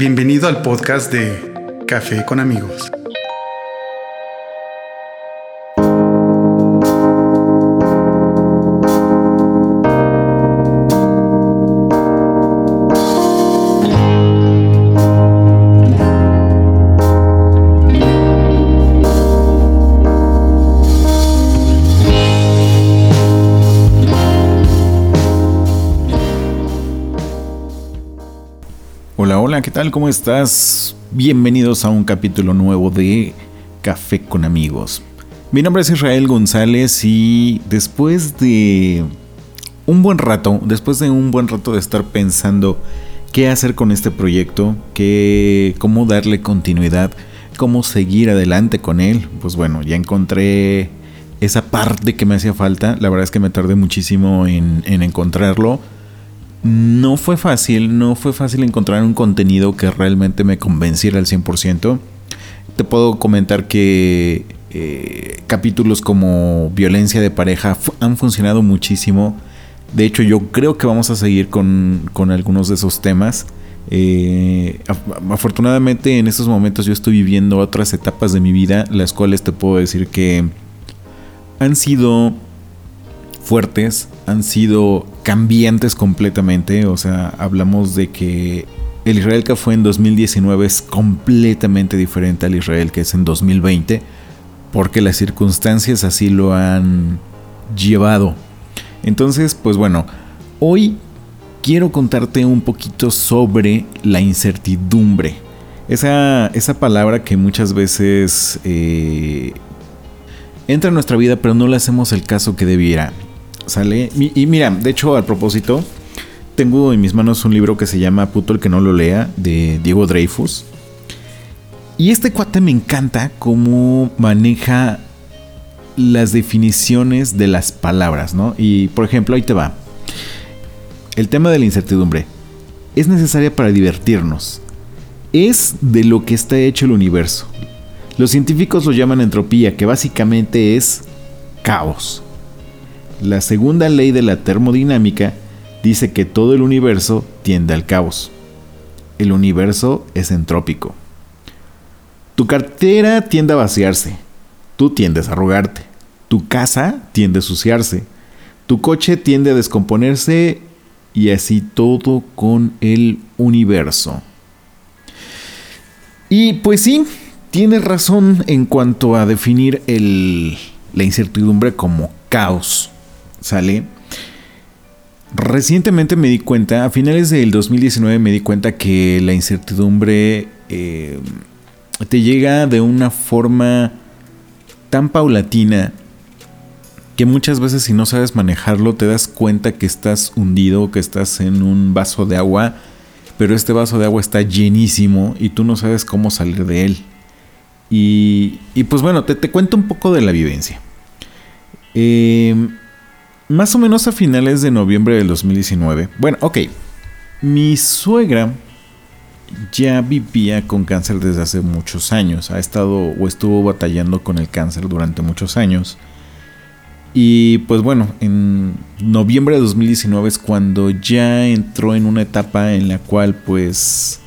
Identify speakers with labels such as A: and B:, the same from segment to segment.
A: Bienvenido al podcast de Café con amigos.
B: ¿Qué tal? ¿Cómo estás? Bienvenidos a un capítulo nuevo de Café con amigos. Mi nombre es Israel González y después de un buen rato, después de un buen rato de estar pensando qué hacer con este proyecto, qué, cómo darle continuidad, cómo seguir adelante con él, pues bueno, ya encontré esa parte que me hacía falta. La verdad es que me tardé muchísimo en, en encontrarlo no fue fácil, no fue fácil encontrar un contenido que realmente me convenciera al 100%. Te puedo comentar que eh, capítulos como violencia de pareja han funcionado muchísimo. De hecho, yo creo que vamos a seguir con, algunos de esos temas. Eh, afortunadamente en estos momentos yo estoy viviendo otras etapas de mi vida, las cuales te puedo decir que han sido fuertes, han sido cambiantes completamente. O sea, hablamos de que el Israel que fue en 2019 es completamente diferente al Israel que es en 2020, porque las circunstancias así lo han llevado. Entonces, pues bueno, hoy quiero contarte un poquito sobre la incertidumbre. Esa, esa palabra que muchas veces eh, entra en nuestra vida, pero no le hacemos el caso que debiera. ¿Sale? Y mira, de hecho, al propósito, tengo en mis manos un libro que se llama Puto el que no lo lea, de Diego Dreyfus. Y este cuate me encanta cómo maneja las definiciones de las palabras, ¿no? Y por ejemplo, ahí te va. El tema de la incertidumbre es necesaria para divertirnos. Es de lo que está hecho el universo. Los científicos lo llaman entropía, que básicamente es caos. La segunda ley de la termodinámica dice que todo el universo tiende al caos. El universo es entrópico. Tu cartera tiende a vaciarse. Tú tiendes a arrugarte. Tu casa tiende a suciarse. Tu coche tiende a descomponerse y así todo con el universo. Y pues sí, tienes razón en cuanto a definir la incertidumbre como caos. ¿Sale? Recientemente me di cuenta, a finales del 2019 me di cuenta que la incertidumbre eh, te llega de una forma tan paulatina que muchas veces si no sabes manejarlo te das cuenta que estás hundido, que estás en un vaso de agua, pero este vaso de agua está llenísimo y tú no sabes cómo salir de él. Y, pues bueno, te, te, cuento un poco de la vivencia. Eh, más o menos a finales de noviembre del 2019. Bueno, ok. Mi suegra ya vivía con cáncer desde hace muchos años. Ha estado o estuvo batallando con el cáncer durante muchos años. Y pues bueno, en noviembre de 2019 es cuando ya entró en una etapa en la cual pues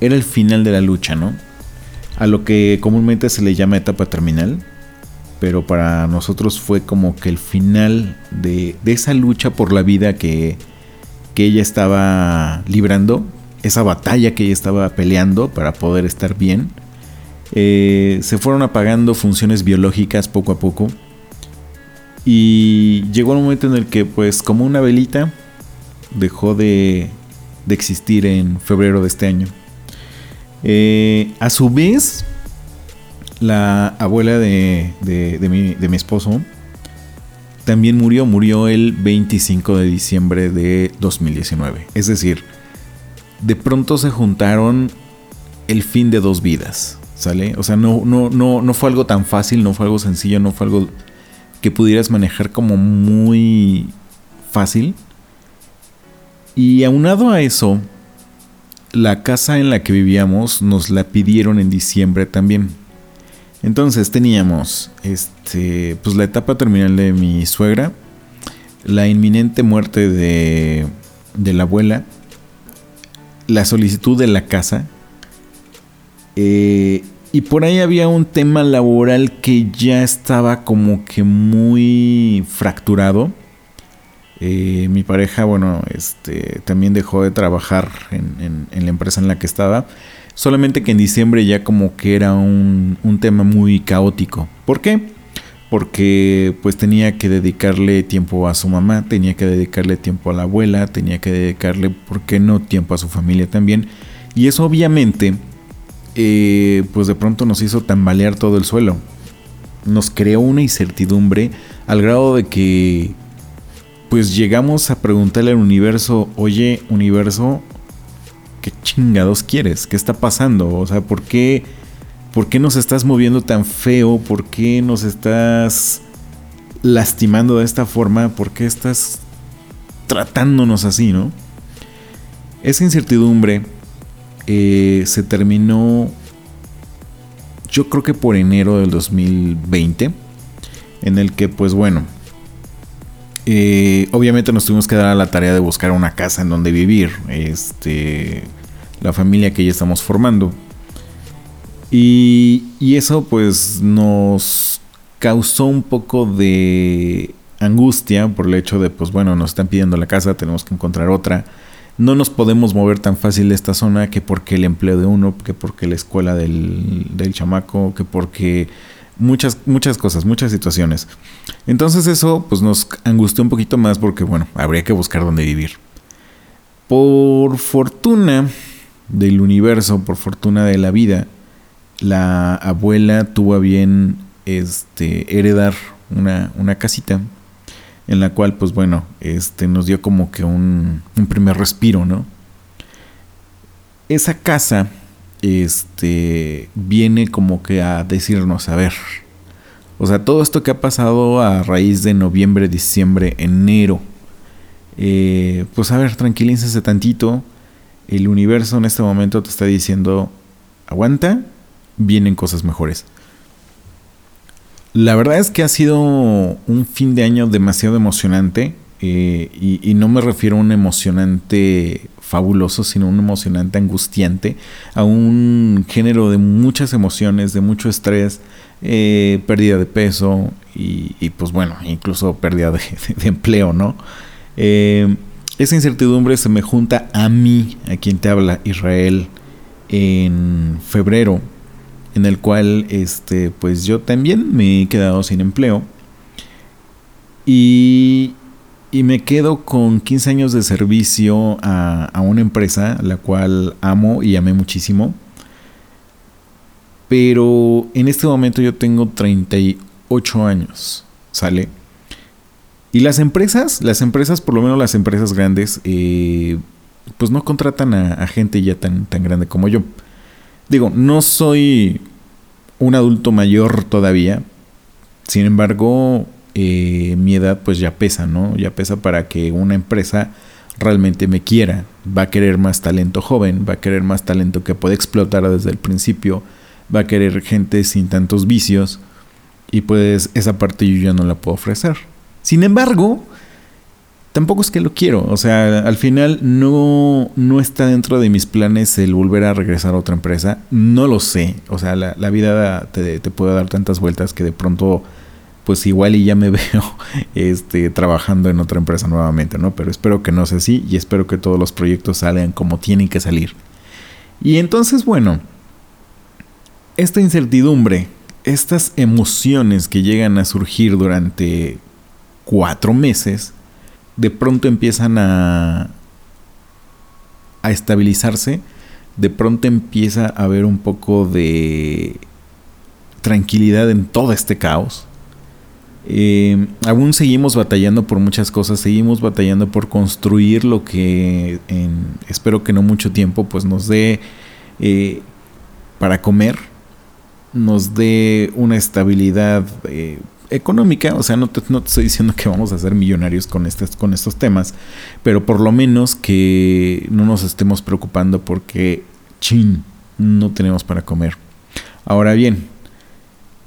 B: era el final de la lucha, ¿no? A lo que comúnmente se le llama etapa terminal pero para nosotros fue como que el final de, esa lucha por la vida que, ella estaba librando, esa batalla que ella estaba peleando para poder estar bien. Eh, se fueron apagando funciones biológicas poco a poco. Y llegó un momento en el que, pues, como una velita, dejó de, existir en febrero de este año. Eh, a su vez, la abuela de, mi, esposo también murió, murió el 25 de diciembre de 2019. Es decir, de pronto se juntaron el fin de dos vidas, ¿sale? O sea, no, no, no, no fue algo tan fácil, no fue algo sencillo, no fue algo que pudieras manejar como muy fácil. Y aunado a eso, la casa en la que vivíamos nos la pidieron en diciembre también. Entonces teníamos este, pues la etapa terminal de mi suegra, la inminente muerte de, de la abuela, la solicitud de la casa. Eh, y por ahí había un tema laboral que ya estaba como que muy fracturado. Eh, mi pareja, bueno, este, también dejó de trabajar en, la empresa en la que estaba. Solamente que en diciembre ya como que era un, un tema muy caótico. ¿Por qué? Porque pues tenía que dedicarle tiempo a su mamá, tenía que dedicarle tiempo a la abuela, tenía que dedicarle, ¿por qué no?, tiempo a su familia también. Y eso obviamente eh, pues de pronto nos hizo tambalear todo el suelo. Nos creó una incertidumbre al grado de que pues llegamos a preguntarle al universo, oye universo, ¿qué chingados quieres? ¿Qué está pasando? O sea, ¿por qué, ¿por qué nos estás moviendo tan feo? ¿Por qué nos estás lastimando de esta forma? ¿Por qué estás tratándonos así, no? Esa incertidumbre eh, se terminó yo creo que por enero del 2020 en el que pues bueno eh, obviamente nos tuvimos que dar a la tarea de buscar una casa en donde vivir este la familia que ya estamos formando y, eso pues nos causó un poco de angustia por el hecho de pues bueno nos están pidiendo la casa tenemos que encontrar otra no nos podemos mover tan fácil de esta zona que porque el empleo de uno, que porque la escuela del, del chamaco, que porque muchas, muchas cosas, muchas situaciones. Entonces eso pues nos angustió un poquito más porque bueno, habría que buscar dónde vivir. Por fortuna del universo, por fortuna de la vida, la abuela tuvo a bien este, heredar una, una casita en la cual, pues bueno, este, nos dio como que un, un primer respiro, ¿no? Esa casa, este, viene como que a decirnos, a ver, o sea, todo esto que ha pasado a raíz de noviembre, diciembre, enero, eh, pues a ver, tranquilícese tantito, el universo en este momento te está diciendo, aguanta, vienen cosas mejores. La verdad es que ha sido un fin de año demasiado emocionante. Eh, y, no me refiero a un emocionante fabuloso, sino un emocionante angustiante, a un género de muchas emociones, de mucho estrés, eh, pérdida de peso y, pues bueno, incluso pérdida de, empleo, ¿no? Eh, esa incertidumbre se me junta a mí, a quien te habla, Israel, en febrero en el cual este, pues yo también me he quedado sin empleo. Y, y me quedo con 15 años de servicio a, a, una empresa, la cual amo y amé muchísimo. Pero en este momento yo tengo 38 años, ¿sale? Y las empresas, las empresas, por lo menos las empresas grandes, eh, pues no contratan a, gente ya tan, tan grande como yo. Digo, no soy un adulto mayor todavía. Sin embargo, eh, mi edad pues ya pesa, ¿no? Ya pesa para que una empresa realmente me quiera. Va a querer más talento joven, va a querer más talento que puede explotar desde el principio, va a querer gente sin tantos vicios y pues esa parte yo ya no la puedo ofrecer. Sin embargo, tampoco es que lo quiero. O sea, al final no, no está dentro de mis planes el volver a regresar a otra empresa. No lo sé. O sea, la, vida te, puede dar tantas vueltas que de pronto, pues igual y ya me veo este, trabajando en otra empresa nuevamente, ¿no? Pero espero que no sea así y espero que todos los proyectos salgan como tienen que salir. Y entonces, bueno, esta incertidumbre, estas emociones que llegan a surgir durante cuatro meses, de pronto empiezan a, a estabilizarse, de pronto empieza a haber un poco de tranquilidad en todo este caos. Eh, aún seguimos batallando por muchas cosas, seguimos batallando por construir lo que espero que no mucho tiempo pues nos dé eh, para comer, nos dé una estabilidad eh, económica, o sea, no te, estoy diciendo que vamos a ser millonarios con, con estos temas, pero por lo menos que no nos estemos preocupando porque, chin, no tenemos para comer. Ahora bien,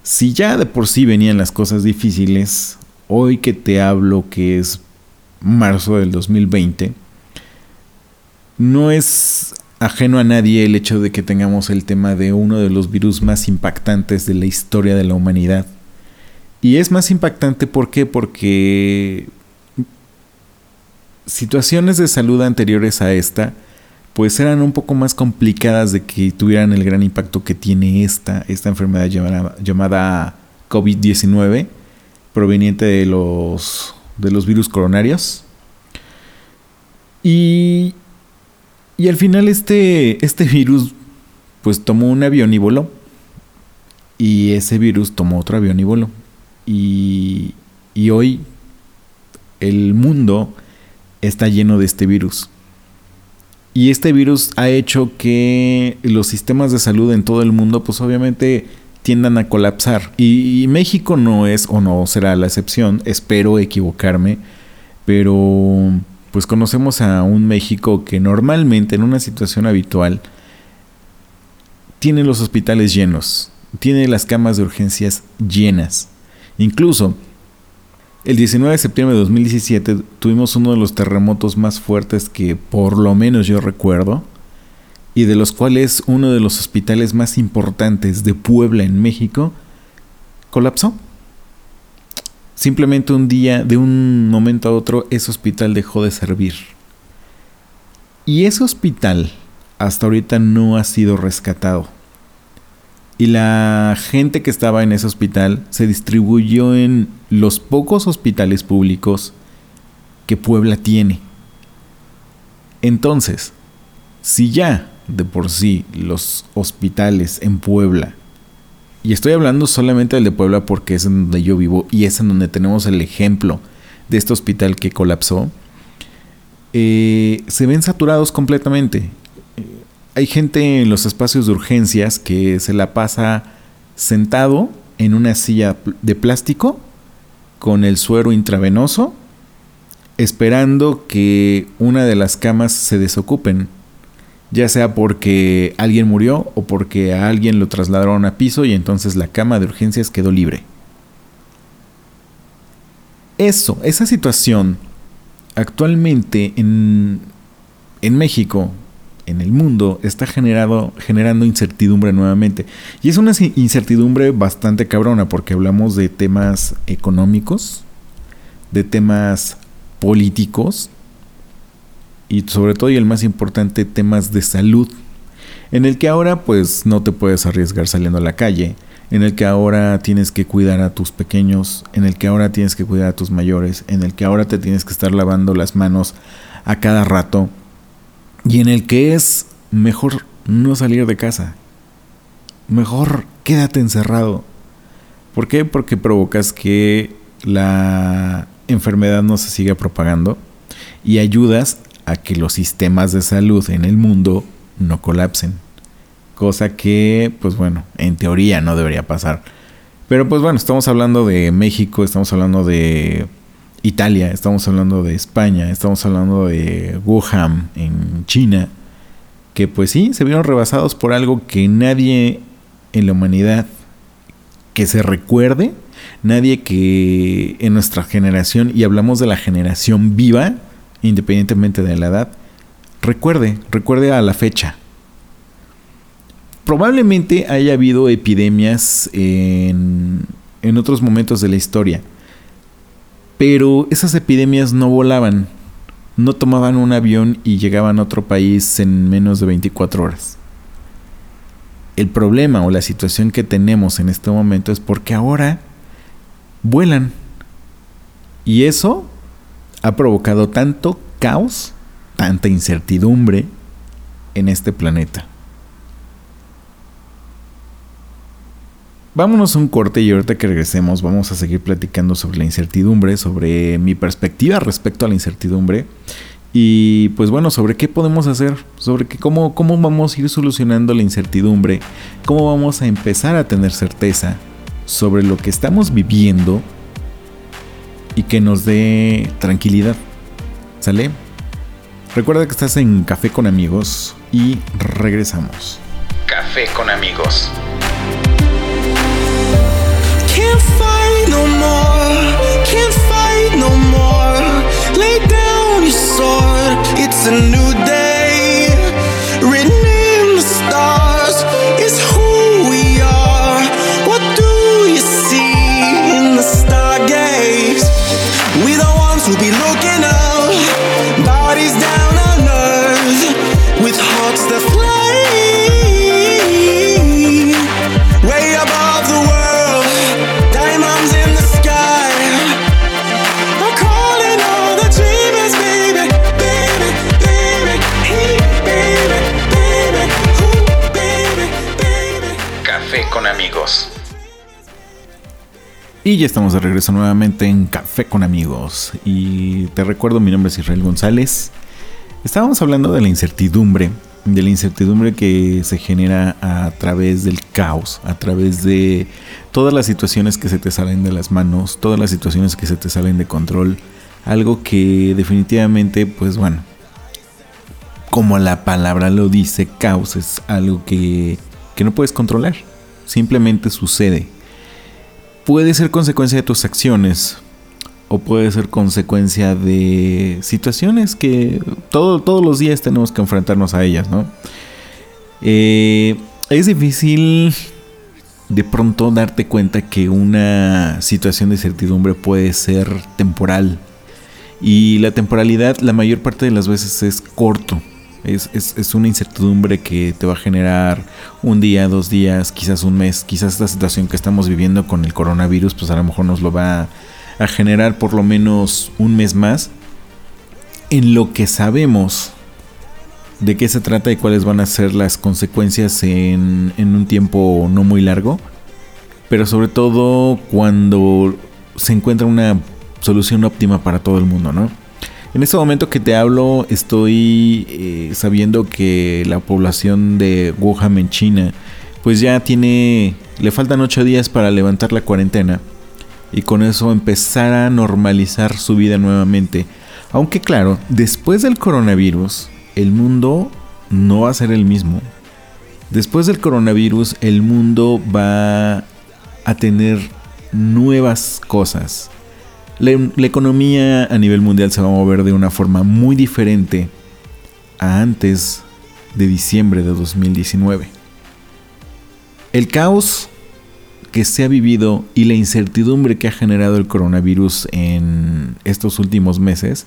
B: si ya de por sí venían las cosas difíciles, hoy que te hablo que es marzo del 2020, no es ajeno a nadie el hecho de que tengamos el tema de uno de los virus más impactantes de la historia de la humanidad. Y es más impactante ¿por qué? Porque situaciones de salud anteriores a esta pues eran un poco más complicadas de que tuvieran el gran impacto que tiene esta, esta enfermedad llamada, llamada COVID-19 proveniente de los, de los virus coronarios. Y, y al final este, este virus pues tomó un avión y. Y ese virus tomó otro avión. Y, y hoy el mundo está lleno de este virus. Y este virus ha hecho que los sistemas de salud en todo el mundo pues obviamente tiendan a colapsar. Y, México no es o no será la excepción, espero equivocarme, pero pues conocemos a un México que normalmente en una situación habitual tiene los hospitales llenos, tiene las camas de urgencias llenas. Incluso el 19 de septiembre de 2017 tuvimos uno de los terremotos más fuertes que por lo menos yo recuerdo y de los cuales uno de los hospitales más importantes de Puebla en México colapsó. Simplemente un día, de un momento a otro, ese hospital dejó de servir. Y ese hospital hasta ahorita no ha sido rescatado. Y la gente que estaba en ese hospital se distribuyó en los pocos hospitales públicos que Puebla tiene. Entonces, si ya de por sí los hospitales en Puebla, y estoy hablando solamente del de Puebla porque es en donde yo vivo y es en donde tenemos el ejemplo de este hospital que colapsó, eh, se ven saturados completamente. Hay gente en los espacios de urgencias que se la pasa sentado en una silla de plástico con el suero intravenoso, esperando que una de las camas se desocupen ya sea porque alguien murió o porque a alguien lo trasladaron a piso y entonces la cama de urgencias quedó libre. Eso, esa situación actualmente en, en México, en el mundo, está generando incertidumbre nuevamente. Y es una incertidumbre bastante cabrona porque hablamos de temas económicos, de temas políticos, y sobre todo y el más importante temas de salud en el que ahora pues no te puedes arriesgar saliendo a la calle, en el que ahora tienes que cuidar a tus pequeños, en el que ahora tienes que cuidar a tus mayores, en el que ahora te tienes que estar lavando las manos a cada rato y en el que es mejor no salir de casa. Mejor quédate encerrado. ¿Por qué? Porque provocas que la enfermedad no se siga propagando y ayudas a que los sistemas de salud en el mundo no colapsen. Cosa que, pues bueno, en teoría no debería pasar. Pero pues bueno, estamos hablando de México, estamos hablando de Italia, estamos hablando de España, estamos hablando de Wuhan en China, que pues sí, se vieron rebasados por algo que nadie en la humanidad que se recuerde, nadie que en nuestra generación, y hablamos de la generación viva, independientemente de la edad, recuerde, recuerde a la fecha. Probablemente haya habido epidemias en, en otros momentos de la historia, pero esas epidemias no volaban, no tomaban un avión y llegaban a otro país en menos de 24 horas. El problema o la situación que tenemos en este momento es porque ahora vuelan. Y eso ha provocado tanto caos, tanta incertidumbre en este planeta. Vámonos a un corte y ahorita que regresemos vamos a seguir platicando sobre la incertidumbre, sobre mi perspectiva respecto a la incertidumbre y pues bueno, sobre qué podemos hacer, sobre cómo, cómo vamos a ir solucionando la incertidumbre, cómo vamos a empezar a tener certeza sobre lo que estamos viviendo y que nos dé tranquilidad. ¿Sale? Recuerda que estás en Café con amigos y regresamos.
A: Café con amigos.
C: It's a new
B: Y ya estamos de regreso nuevamente en Café con amigos. Y te recuerdo, mi nombre es Israel González. Estábamos hablando de la incertidumbre, de la incertidumbre que se genera a través del caos, a través de todas las situaciones que se te salen de las manos, todas las situaciones que se te salen de control. Algo que definitivamente, pues bueno, como la palabra lo dice, caos es algo que, que no puedes controlar. Simplemente sucede puede ser consecuencia de tus acciones o puede ser consecuencia de situaciones que todo, todos los días tenemos que enfrentarnos a ellas, ¿no? Eh, es difícil de pronto darte cuenta que una situación de incertidumbre puede ser temporal y la temporalidad la mayor parte de las veces es corto. Es, una incertidumbre que te va a generar un día, dos días, quizás un mes, quizás esta situación que estamos viviendo con el coronavirus, pues a lo mejor nos lo va a generar por lo menos un mes más. En lo que sabemos de qué se trata y cuáles van a ser las consecuencias en, en un tiempo no muy largo, pero sobre todo cuando se encuentra una solución óptima para todo el mundo, ¿no? En este momento que te hablo estoy eh, sabiendo que la población de Wuhan en China pues ya tiene, le faltan 8 días para levantar la cuarentena y con eso empezar a normalizar su vida nuevamente. Aunque claro, después del coronavirus el mundo no va a ser el mismo. Después del coronavirus el mundo va a tener nuevas cosas la, economía a nivel mundial se va a mover de una forma muy diferente a antes de diciembre de 2019. El caos que se ha vivido y la incertidumbre que ha generado el coronavirus en estos últimos meses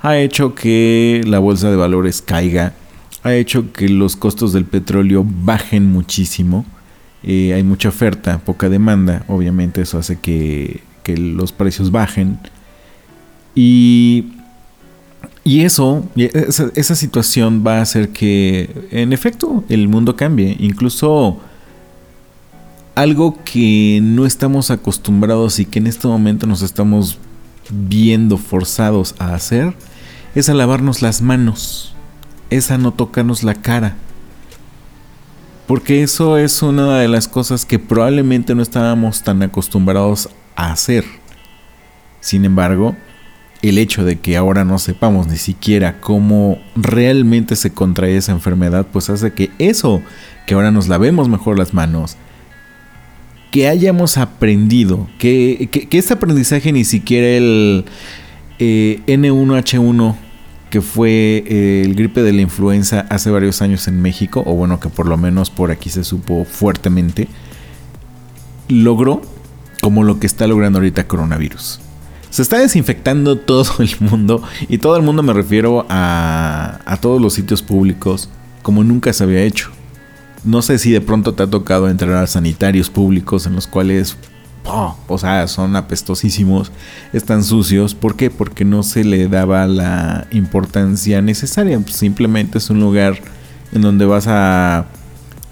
B: ha hecho que la bolsa de valores caiga, ha hecho que los costos del petróleo bajen muchísimo. Eh, hay mucha oferta, poca demanda, obviamente eso hace que que los precios bajen. Y, y eso, esa, situación va a hacer que, en efecto, el mundo cambie. Incluso algo que no estamos acostumbrados y que en este momento nos estamos viendo forzados a hacer es a lavarnos las manos, es a no tocarnos la cara. Porque eso es una de las cosas que probablemente no estábamos tan acostumbrados hacer. Sin embargo, el hecho de que ahora no sepamos ni siquiera cómo realmente se contrae esa enfermedad, pues hace que eso, que ahora nos lavemos mejor las manos, que hayamos aprendido, que, este aprendizaje ni siquiera el eh, N1H1, que fue eh, el gripe de la influenza hace varios años en México, o bueno, que por lo menos por aquí se supo fuertemente, logró como lo que está logrando ahorita coronavirus. Se está desinfectando todo el mundo y todo el mundo me refiero a, a todos los sitios públicos como nunca se había hecho. No sé si de pronto te ha tocado entrar a sanitarios públicos en los cuales, o sea, son apestosísimos, están sucios. ¿Por qué? Porque no se le daba la importancia necesaria. Simplemente es un lugar en donde vas a,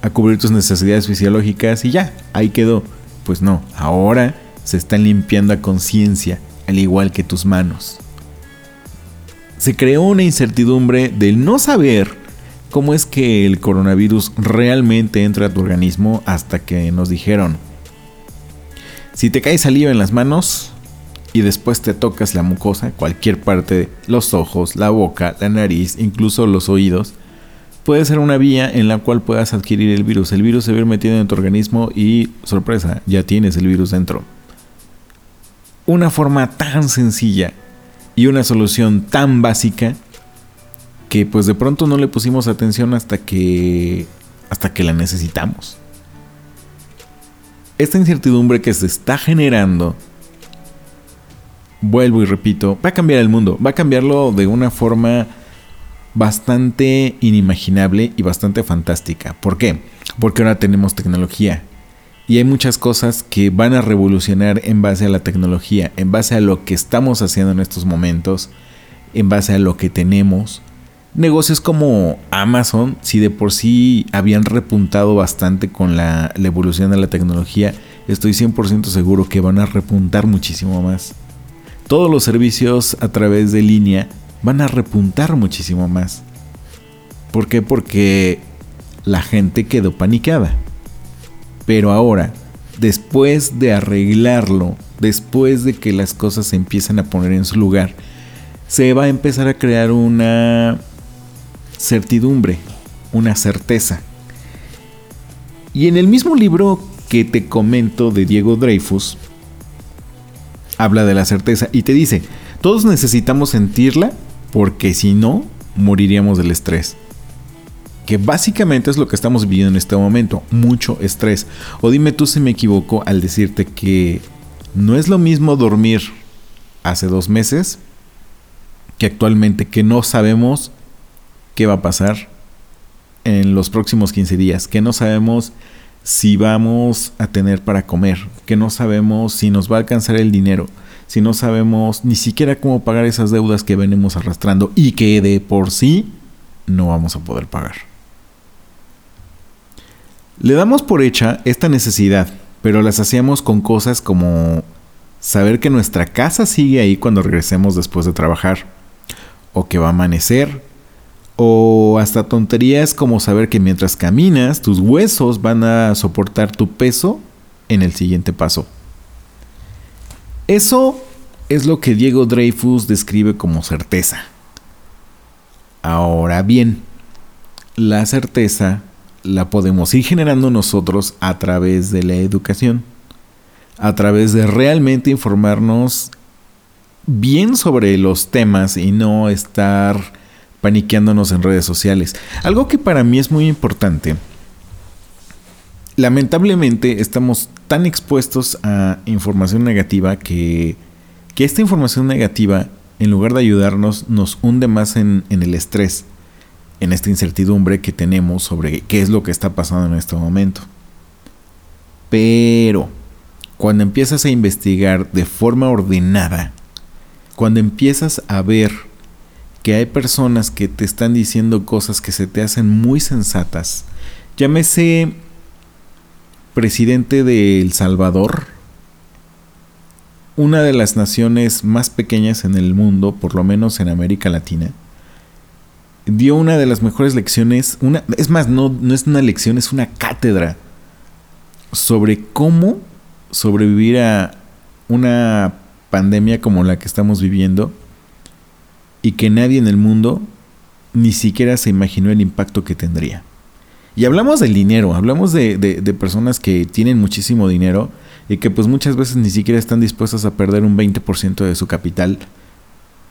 B: a cubrir tus necesidades fisiológicas y ya, ahí quedó. Pues no, ahora se están limpiando a conciencia, al igual que tus manos. Se creó una incertidumbre del no saber cómo es que el coronavirus realmente entra a tu organismo hasta que nos dijeron, si te cae saliva en las manos y después te tocas la mucosa, cualquier parte, los ojos, la boca, la nariz, incluso los oídos, puede ser una vía en la cual puedas adquirir el virus. El virus se ve metido en tu organismo y, sorpresa, ya tienes el virus dentro. Una forma tan sencilla y una solución tan básica que pues de pronto no le pusimos atención hasta que hasta que la necesitamos. Esta incertidumbre que se está generando vuelvo y repito, va a cambiar el mundo, va a cambiarlo de una forma bastante inimaginable y bastante fantástica. ¿Por qué? Porque ahora tenemos tecnología. Y hay muchas cosas que van a revolucionar en base a la tecnología, en base a lo que estamos haciendo en estos momentos, en base a lo que tenemos. Negocios como Amazon, si de por sí habían repuntado bastante con la, la evolución de la tecnología, estoy 100% seguro que van a repuntar muchísimo más. Todos los servicios a través de línea van a repuntar muchísimo más. ¿Por qué? Porque la gente quedó panicada. Pero ahora, después de arreglarlo, después de que las cosas se empiezan a poner en su lugar, se va a empezar a crear una certidumbre, una certeza. Y en el mismo libro que te comento de Diego Dreyfus, habla de la certeza y te dice, todos necesitamos sentirla porque si no, moriríamos del estrés. Que básicamente es lo que estamos viviendo en este momento, mucho estrés. O dime tú si me equivoco al decirte que no es lo mismo dormir hace dos meses que actualmente, que no sabemos qué va a pasar en los próximos 15 días, que no sabemos si vamos a tener para comer, que no sabemos si nos va a alcanzar el dinero, si no sabemos ni siquiera cómo pagar esas deudas que venimos arrastrando y que de por sí no vamos a poder pagar. Le damos por hecha esta necesidad, pero las hacíamos con cosas como saber que nuestra casa sigue ahí cuando regresemos después de trabajar, o que va a amanecer, o hasta tonterías como saber que mientras caminas tus huesos van a soportar tu peso en el siguiente paso. Eso es lo que Diego Dreyfus describe como certeza. Ahora bien, la certeza la podemos ir generando nosotros a través de la educación, a través de realmente informarnos bien sobre los temas y no estar paniqueándonos en redes sociales. Algo que para mí es muy importante. Lamentablemente estamos tan expuestos a información negativa que, que esta información negativa, en lugar de ayudarnos, nos hunde más en, en el estrés, en esta incertidumbre que tenemos sobre qué es lo que está pasando en este momento. Pero cuando empiezas a investigar de forma ordenada, cuando empiezas a ver que hay personas que te están diciendo cosas que se te hacen muy sensatas. Llámese presidente de El Salvador, una de las naciones más pequeñas en el mundo, por lo menos en América Latina, dio una de las mejores lecciones, una, es más, no, no es una lección, es una cátedra sobre cómo sobrevivir a una pandemia como la que estamos viviendo y que nadie en el mundo ni siquiera se imaginó el impacto que tendría. Y hablamos del dinero, hablamos de, personas que tienen muchísimo dinero y que pues muchas veces ni siquiera están dispuestas a perder un 20% de su capital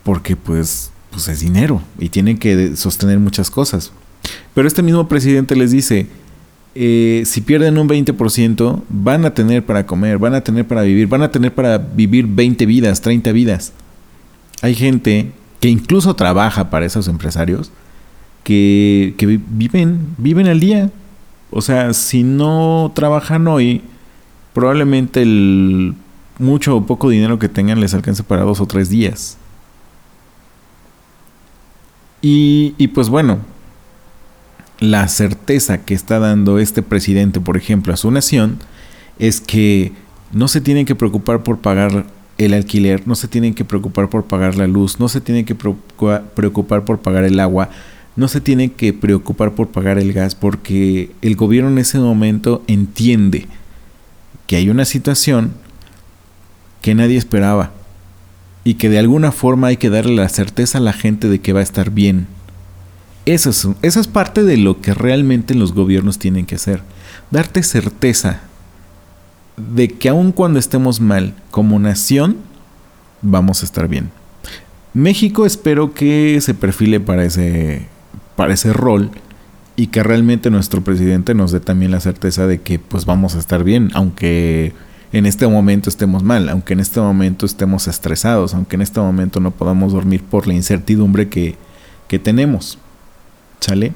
B: porque pues, pues es dinero y tienen que sostener muchas cosas. Pero este mismo presidente les dice, eh, si pierden un 20%, van a tener para comer, van a tener para vivir, van a tener para vivir 20 vidas, 30 vidas. Hay gente que incluso trabaja para esos empresarios, que, viven, viven al día. O sea, si no trabajan hoy, probablemente el mucho o poco dinero que tengan les alcance para dos o tres días. Y, y pues bueno, la certeza que está dando este presidente, por ejemplo, a su nación, es que no se tienen que preocupar por pagar el alquiler, no se tienen que preocupar por pagar la luz, no se tienen que preocupar por pagar el agua, no se tienen que preocupar por pagar el gas, porque el gobierno en ese momento entiende que hay una situación que nadie esperaba y que de alguna forma hay que darle la certeza a la gente de que va a estar bien. Eso es parte de lo que realmente los gobiernos tienen que hacer, darte certeza de que aun cuando estemos mal como nación, vamos a estar bien. México espero que se perfile para ese, para ese rol y que realmente nuestro presidente nos dé también la certeza de que pues vamos a estar bien, aunque en este momento estemos mal, aunque en este momento estemos estresados, aunque en este momento no podamos dormir por la incertidumbre que, que tenemos. ¿Sale?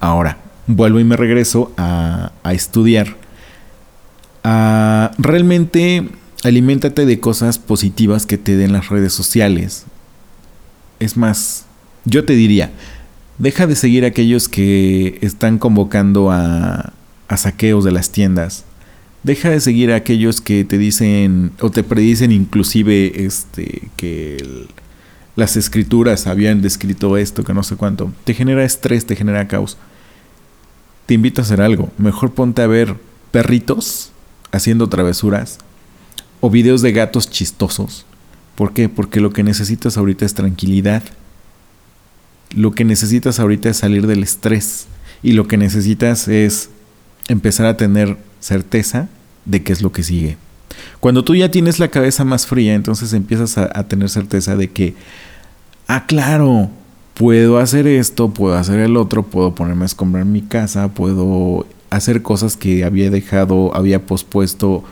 B: Ahora, vuelvo y me regreso a, a estudiar. A, realmente aliméntate de cosas positivas que te den las redes sociales. Es más, yo te diría, deja de seguir a aquellos que están convocando a, saqueos de las tiendas. Deja de seguir a aquellos que te dicen o te predicen inclusive este que las escrituras habían descrito esto, que no sé cuánto. Te genera estrés, te genera caos. Te invito a hacer algo. Mejor ponte a ver perritos haciendo travesuras o videos de gatos chistosos. ¿Por qué? Porque lo que necesitas ahorita es tranquilidad. Lo que necesitas ahorita es salir del estrés. Y lo que necesitas es empezar a tener certeza de qué es lo que sigue. Cuando tú ya tienes la cabeza más fría, entonces empiezas a, tener certeza de que, ah, claro, puedo hacer esto, puedo hacer el otro, puedo ponerme a escombrar mi casa, puedo hacer cosas que había dejado, había pospuesto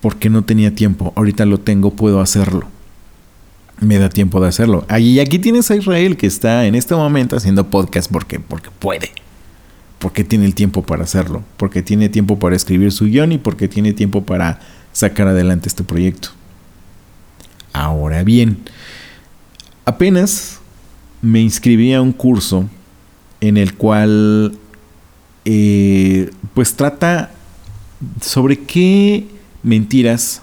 B: porque no tenía tiempo. Ahorita lo tengo, puedo hacerlo. Me da tiempo de hacerlo. Y aquí tienes a Israel que está en este momento haciendo podcast porque, porque puede porque tiene el tiempo para hacerlo, porque tiene tiempo para escribir su guion y porque tiene tiempo para sacar adelante este proyecto. Ahora bien, apenas me inscribí a un curso en el cual eh, pues trata sobre qué mentiras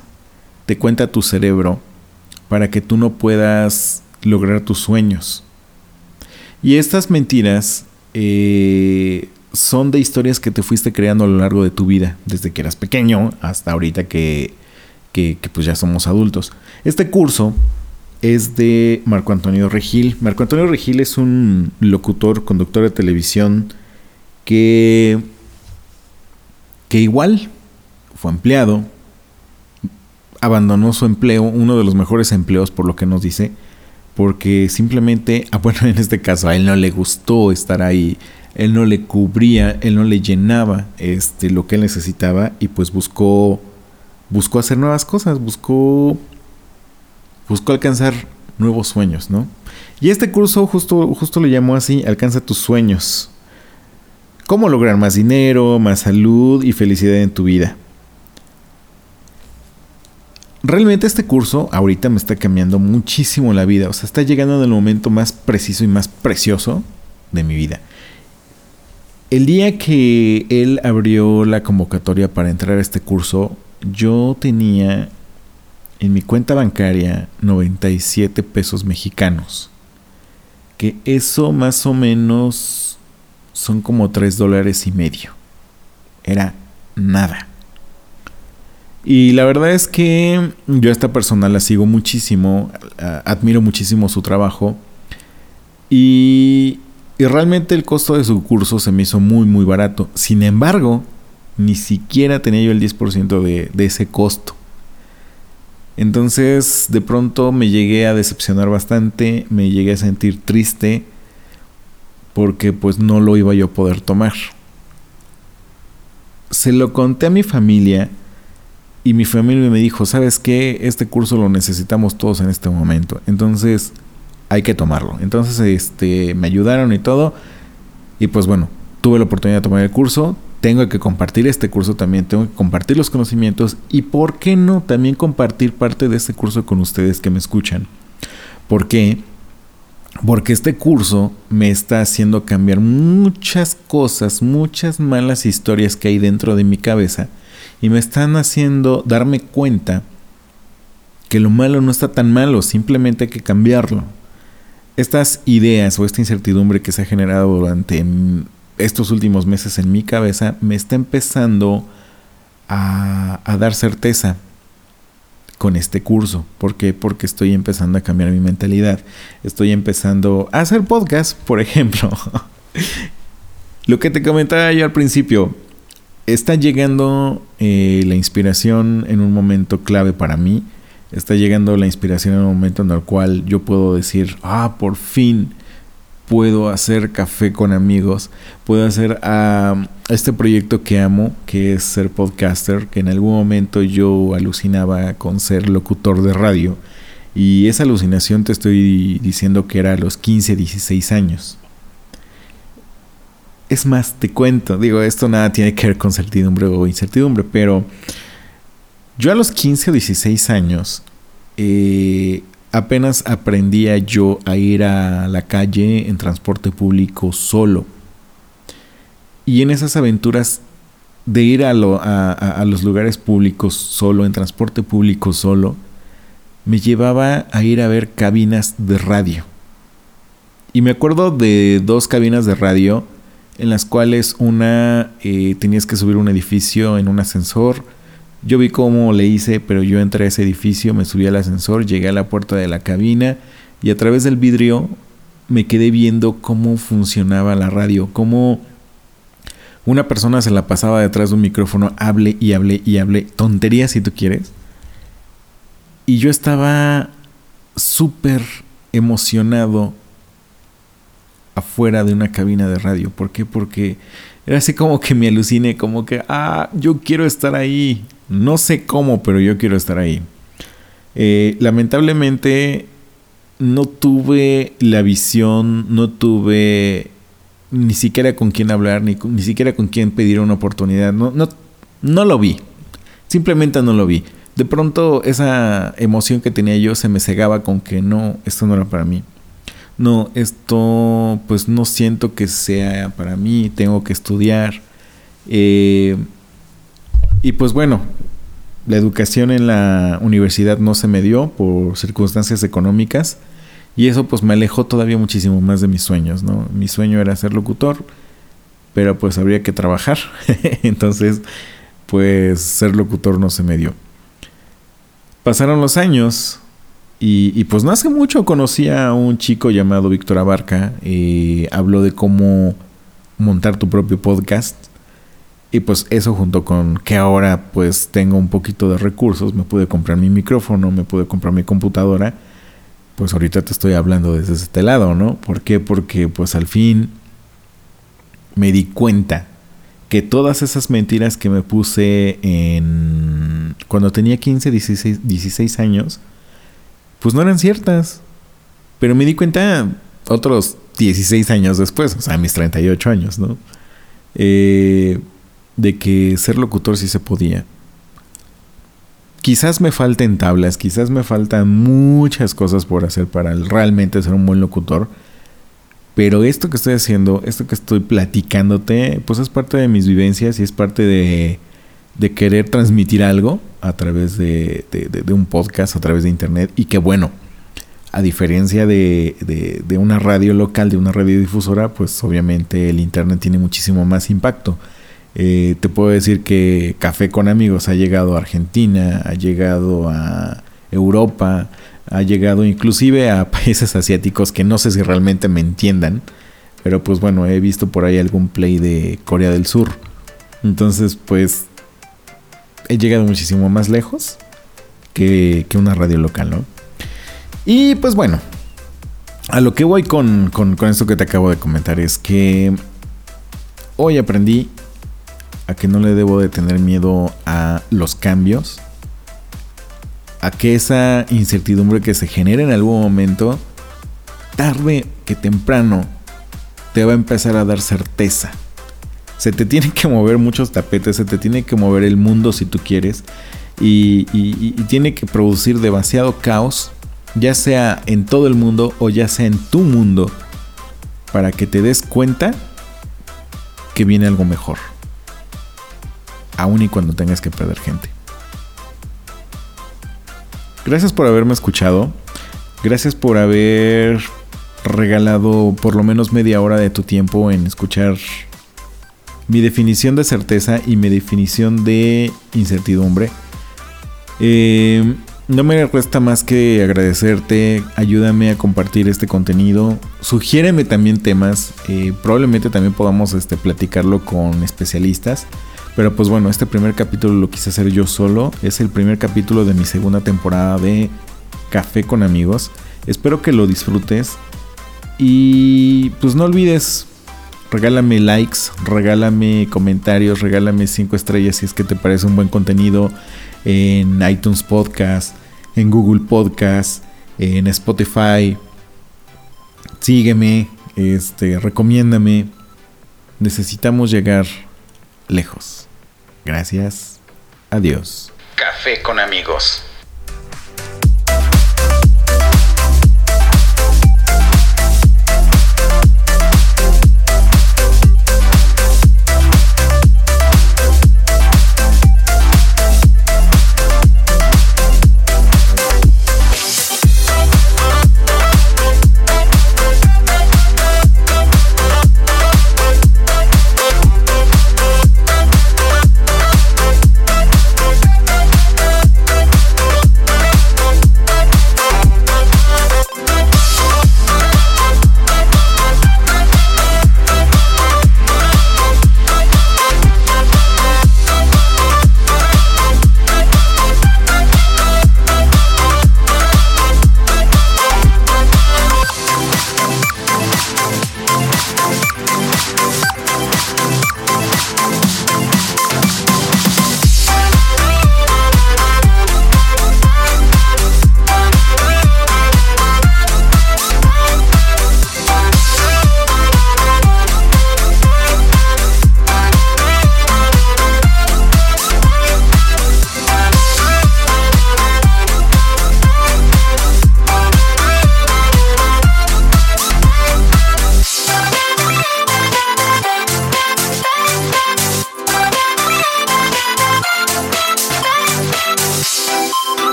B: te cuenta tu cerebro para que tú no puedas lograr tus sueños. Y estas mentiras eh, son de historias que te fuiste creando a lo largo de tu vida, desde que eras pequeño hasta ahorita que, que, que pues ya somos adultos. Este curso es de Marco Antonio Regil. Marco Antonio Regil es un locutor, conductor de televisión que, que igual fue empleado, abandonó su empleo, uno de los mejores empleos por lo que nos dice, porque simplemente, ah, bueno, en este caso a él no le gustó estar ahí él no le cubría, él no le llenaba este, lo que él necesitaba y pues buscó, buscó hacer nuevas cosas, buscó, buscó alcanzar nuevos sueños, ¿no? Y este curso justo, justo lo llamó así, alcanza tus sueños. Cómo lograr más dinero, más salud y felicidad en tu vida. Realmente este curso ahorita me está cambiando muchísimo la vida, o sea, está llegando en el momento más preciso y más precioso de mi vida. El día que él abrió la convocatoria para entrar a este curso, yo tenía en mi cuenta bancaria 97 pesos mexicanos. Que eso más o menos son como 3 dólares y medio. Era nada. Y la verdad es que yo a esta persona la sigo muchísimo, admiro muchísimo su trabajo. Y y realmente el costo de su curso se me hizo muy, muy barato. Sin embargo, ni siquiera tenía yo el 10% de, de ese costo. Entonces, de pronto me llegué a decepcionar bastante, me llegué a sentir triste porque pues no lo iba yo a poder tomar. Se lo conté a mi familia y mi familia me dijo, ¿sabes qué? Este curso lo necesitamos todos en este momento. Entonces, hay que tomarlo. Entonces, este, me ayudaron y todo. Y pues bueno, tuve la oportunidad de tomar el curso. Tengo que compartir este curso también, tengo que compartir los conocimientos y, ¿por qué no? También compartir parte de este curso con ustedes que me escuchan. ¿Por qué? Porque este curso me está haciendo cambiar muchas cosas, muchas malas historias que hay dentro de mi cabeza y me están haciendo darme cuenta que lo malo no está tan malo, simplemente hay que cambiarlo estas ideas o esta incertidumbre que se ha generado durante estos últimos meses en mi cabeza me está empezando a, dar certeza con este curso. ¿Por qué? Porque estoy empezando a cambiar mi mentalidad. Estoy empezando a hacer podcast, por ejemplo. Lo que te comentaba yo al principio, está llegando eh, la inspiración en un momento clave para mí está llegando la inspiración en un momento en el cual yo puedo decir, ah, por fin puedo hacer café con amigos, puedo hacer uh, este proyecto que amo, que es ser podcaster, que en algún momento yo alucinaba con ser locutor de radio. Y esa alucinación te estoy diciendo que era a los 15, 16 años. Es más, te cuento, digo, esto nada tiene que ver con certidumbre o incertidumbre, pero yo a los 15 o 16 años eh, apenas aprendía yo a ir a la calle en transporte público solo. Y en esas aventuras de ir a, a, los lugares públicos solo, en transporte público solo, me llevaba a ir a ver cabinas de radio. Y me acuerdo de dos cabinas de radio en las cuales una eh, tenías que subir un edificio en un ascensor. Yo vi cómo le hice, pero yo entré a ese edificio, me subí al ascensor, llegué a la puerta de la cabina y a través del vidrio me quedé viendo cómo funcionaba la radio, cómo una persona se la pasaba detrás de un micrófono, hable y hable y hable, tonterías si tú quieres. Y yo estaba súper emocionado afuera de una cabina de radio. ¿Por qué? Porque era así como que me aluciné, como que, ah, yo quiero estar ahí. No sé cómo, pero yo quiero estar ahí. Eh, lamentablemente no tuve la visión, no tuve ni siquiera con quién hablar, ni, ni siquiera con quién pedir una oportunidad. No, no, no lo vi. Simplemente no lo vi. De pronto esa emoción que tenía yo se me cegaba con que no, esto no era para mí. No, esto pues no siento que sea para mí, tengo que estudiar. Eh, y pues bueno, la educación en la universidad no se me dio por circunstancias económicas. Y eso pues me alejó todavía muchísimo más de mis sueños, ¿no? Mi sueño era ser locutor, pero pues habría que trabajar. Entonces, pues ser locutor no se me dio. Pasaron los años y, pues no hace mucho conocí a un chico llamado Víctor Abarca. Y habló de cómo montar tu propio podcast. Y pues eso junto con que ahora pues tengo un poquito de recursos, me pude comprar mi micrófono, me pude comprar mi computadora pues ahorita te estoy hablando desde este lado, ¿no? ¿Por qué? Porque pues al fin me di cuenta que todas esas mentiras que me puse en cuando tenía 15, 16, 16 años, pues no eran ciertas. Pero me di cuenta otros 16 años después, o sea, mis 38 años, ¿no? Eh, de que ser locutor sí se podía. Quizás me falten tablas, quizás me faltan muchas cosas por hacer para realmente ser un buen locutor. Pero esto que estoy haciendo, esto que estoy platicándote, pues es parte de mis vivencias y es parte de, querer transmitir algo a través de, un podcast, a través de internet. Y que bueno, a diferencia de, de una radio local, de una radiodifusora, pues obviamente el internet tiene muchísimo más impacto. Eh, te puedo decir que Café con Amigos ha llegado a Argentina, ha llegado a Europa, ha llegado inclusive a países asiáticos que no sé si realmente me entiendan, pero pues bueno, he visto por ahí algún play de Corea del Sur. Entonces, pues he llegado muchísimo más lejos que, una radio local, ¿no? Y pues bueno, a lo que voy con, con esto que te acabo de comentar es que hoy aprendí a que no le debo de tener miedo a los cambios, a que esa incertidumbre que se genera en algún momento, tarde que temprano, te va a empezar a dar certeza. Se te tiene que mover muchos tapetes, se te tiene que mover el mundo si tú quieres, y, y tiene que producir demasiado caos, ya sea en todo el mundo o ya sea en tu mundo, para que te des cuenta que viene algo mejor aun y cuando tengas que perder gente. Gracias por haberme escuchado. Gracias por haber regalado por lo menos media hora de tu tiempo en escuchar mi definición de certeza y mi definición de incertidumbre. Eh, no me resta más que agradecerte, ayúdame a compartir este contenido, sugiéreme también temas, eh, probablemente también podamos este, platicarlo con especialistas. Pero pues bueno, este primer capítulo lo quise hacer yo solo. Es el primer capítulo de mi segunda temporada de Café con amigos. Espero que lo disfrutes. Y pues no olvides, regálame likes, regálame comentarios, regálame 5 estrellas si es que te parece un buen contenido en iTunes Podcast, en Google Podcast, en Spotify. Sígueme, este, recomiéndame necesitamos llegar lejos. Gracias. Adiós.
A: Café con amigos.